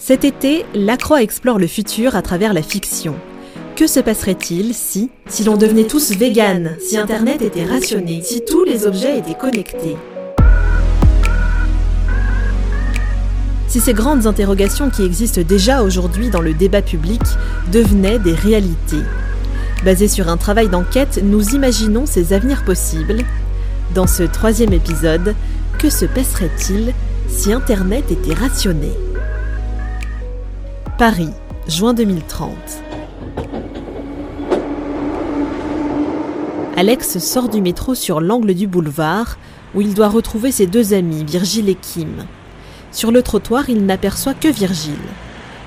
Cet été, Lacroix explore le futur à travers la fiction. Que se passerait-il si, si l'on devenait tous véganes, si Internet était rationné, si tous les objets étaient connectés? Si ces grandes interrogations qui existent déjà aujourd'hui dans le débat public devenaient des réalités Basé sur un travail d'enquête, nous imaginons ces avenirs possibles. Dans ce troisième épisode, que se passerait-il si Internet était rationné? Paris, juin 2030. Alex sort du métro sur l'angle du boulevard, où il doit retrouver ses deux amis, Virgile et Kim. Sur le trottoir, il n'aperçoit que Virgile.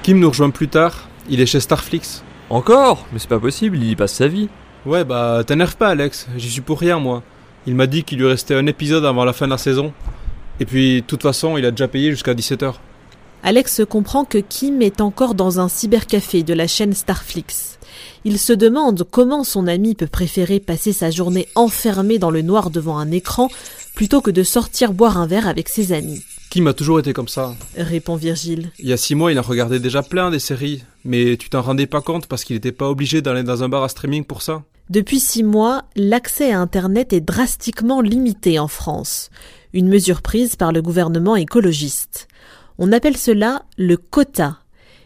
Kim nous rejoint plus tard, il est chez Starflix. Encore? Mais c'est pas possible, il y passe sa vie. Ouais, bah t'énerve pas Alex, j'y suis pour rien moi. Il m'a dit qu'il lui restait un épisode avant la fin de la saison. Et puis, de toute façon, il a déjà payé jusqu'à 17h. Alex comprend que Kim est encore dans un cybercafé de la chaîne Starflix. Il se demande comment son ami peut préférer passer sa journée enfermé dans le noir devant un écran plutôt que de sortir boire un verre avec ses amis. Kim a toujours été comme ça, répond Virgile. Il y a six mois, il en regardait déjà plein des séries, mais tu t'en rendais pas compte parce qu'il n'était pas obligé d'aller dans un bar à streaming pour ça? Depuis six mois, l'accès à Internet est drastiquement limité en France, une mesure prise par le gouvernement écologiste. On appelle cela le quota.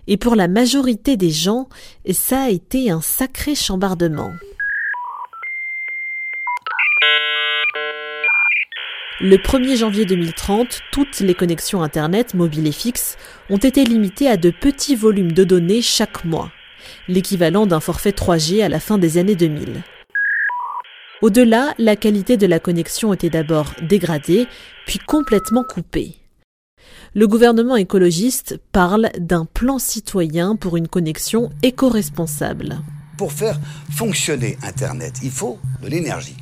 Et pour la majorité des gens, ça a été un sacré chambardement. Le 1er janvier 2030, toutes les connexions Internet, mobiles et fixes, ont été limitées à de petits volumes de données chaque mois, l'équivalent d'un forfait 3G à la fin des années 2000. Au-delà, la qualité de la connexion était d'abord dégradée, puis complètement coupée le gouvernement écologiste parle d'un plan citoyen pour une connexion éco-responsable. Pour faire fonctionner Internet, il faut de l'énergie.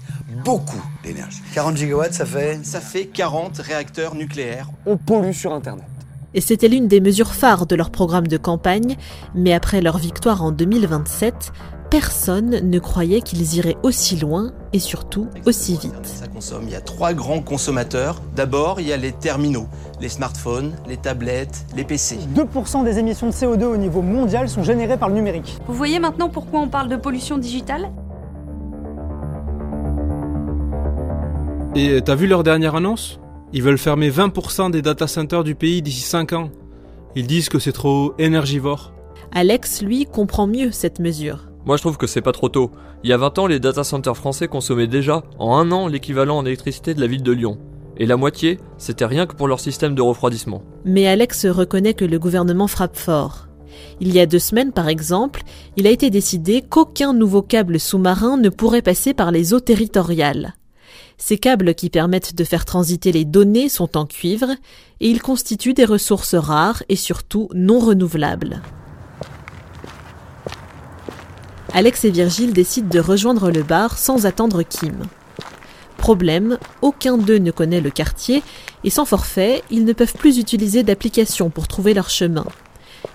Beaucoup d'énergie. 40 gigawatts, ça fait Ça fait 40 réacteurs nucléaires. On pollue sur Internet. Et c'était l'une des mesures phares de leur programme de campagne, mais après leur victoire en 2027, personne ne croyait qu'ils iraient aussi loin et surtout aussi vite. Ça consomme. Il y a trois grands consommateurs. D'abord, il y a les terminaux, les smartphones, les tablettes, les PC. 2% des émissions de CO2 au niveau mondial sont générées par le numérique. Vous voyez maintenant pourquoi on parle de pollution digitale? Et t'as vu leur dernière annonce? Ils veulent fermer 20% des data centers du pays d'ici 5 ans. Ils disent que c'est trop énergivore. Alex, lui, comprend mieux cette mesure. Moi je trouve que c'est pas trop tôt. Il y a 20 ans, les data centers français consommaient déjà, en un an, l'équivalent en électricité de la ville de Lyon. Et la moitié, c'était rien que pour leur système de refroidissement. Mais Alex reconnaît que le gouvernement frappe fort. Il y a deux semaines, par exemple, il a été décidé qu'aucun nouveau câble sous-marin ne pourrait passer par les eaux territoriales. Ces câbles qui permettent de faire transiter les données sont en cuivre et ils constituent des ressources rares et surtout non renouvelables. Alex et Virgile décident de rejoindre le bar sans attendre Kim. Problème, aucun d'eux ne connaît le quartier et sans forfait, ils ne peuvent plus utiliser d'application pour trouver leur chemin.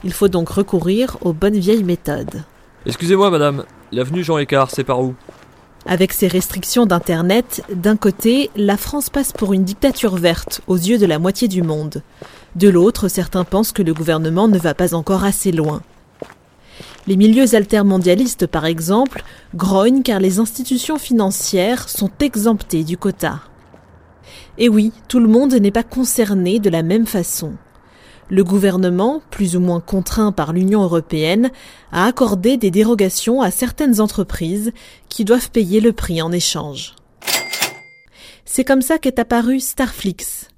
Il faut donc recourir aux bonnes vieilles méthodes. Excusez-moi madame, l'avenue Jean Écart, c'est par où? Avec ces restrictions d'Internet, d'un côté, la France passe pour une dictature verte aux yeux de la moitié du monde. De l'autre, certains pensent que le gouvernement ne va pas encore assez loin. Les milieux altermondialistes, par exemple, grognent car les institutions financières sont exemptées du quota. Et oui, tout le monde n'est pas concerné de la même façon. Le gouvernement, plus ou moins contraint par l'Union européenne, a accordé des dérogations à certaines entreprises qui doivent payer le prix en échange. C'est comme ça qu'est apparu Starflix,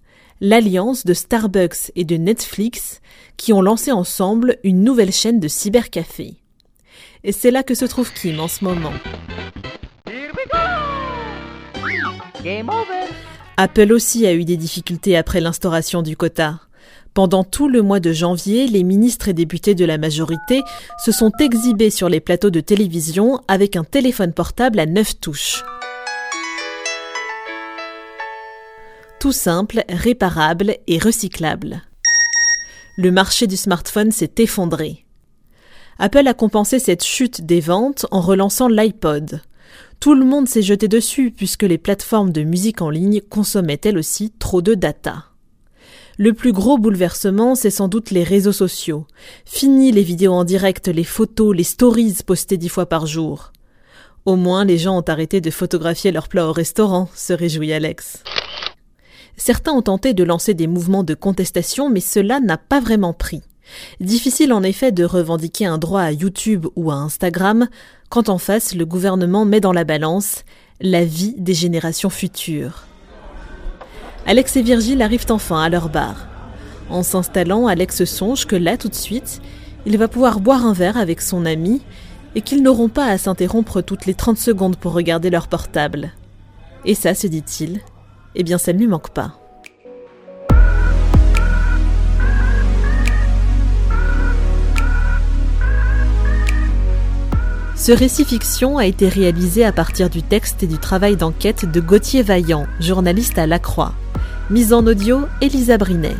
l'alliance de Starbucks et de Netflix qui ont lancé ensemble une nouvelle chaîne de cybercafé. Et c'est là que se trouve Kim en ce moment. Apple aussi a eu des difficultés après l'instauration du quota. Pendant tout le mois de janvier, les ministres et députés de la majorité se sont exhibés sur les plateaux de télévision avec un téléphone portable à neuf touches. Tout simple, réparable et recyclable. Le marché du smartphone s'est effondré. Apple a compensé cette chute des ventes en relançant l'iPod. Tout le monde s'est jeté dessus puisque les plateformes de musique en ligne consommaient elles aussi trop de data. Le plus gros bouleversement, c'est sans doute les réseaux sociaux. Fini les vidéos en direct, les photos, les stories postées dix fois par jour. Au moins, les gens ont arrêté de photographier leurs plats au restaurant, se réjouit Alex. Certains ont tenté de lancer des mouvements de contestation, mais cela n'a pas vraiment pris. Difficile en effet de revendiquer un droit à YouTube ou à Instagram quand en face le gouvernement met dans la balance la vie des générations futures. Alex et Virgile arrivent enfin à leur bar. En s'installant, Alex songe que là tout de suite, il va pouvoir boire un verre avec son ami et qu'ils n'auront pas à s'interrompre toutes les 30 secondes pour regarder leur portable. Et ça, se dit-il, eh bien ça ne lui manque pas. Ce récit fiction a été réalisé à partir du texte et du travail d'enquête de Gauthier Vaillant, journaliste à La Croix. Mise en audio, Elisa Brinet.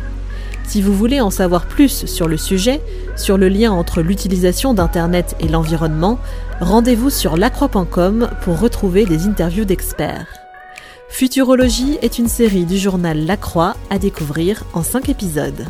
Si vous voulez en savoir plus sur le sujet, sur le lien entre l'utilisation d'Internet et l'environnement, rendez-vous sur lacroix.com pour retrouver des interviews d'experts. Futurologie est une série du journal La Croix à découvrir en 5 épisodes.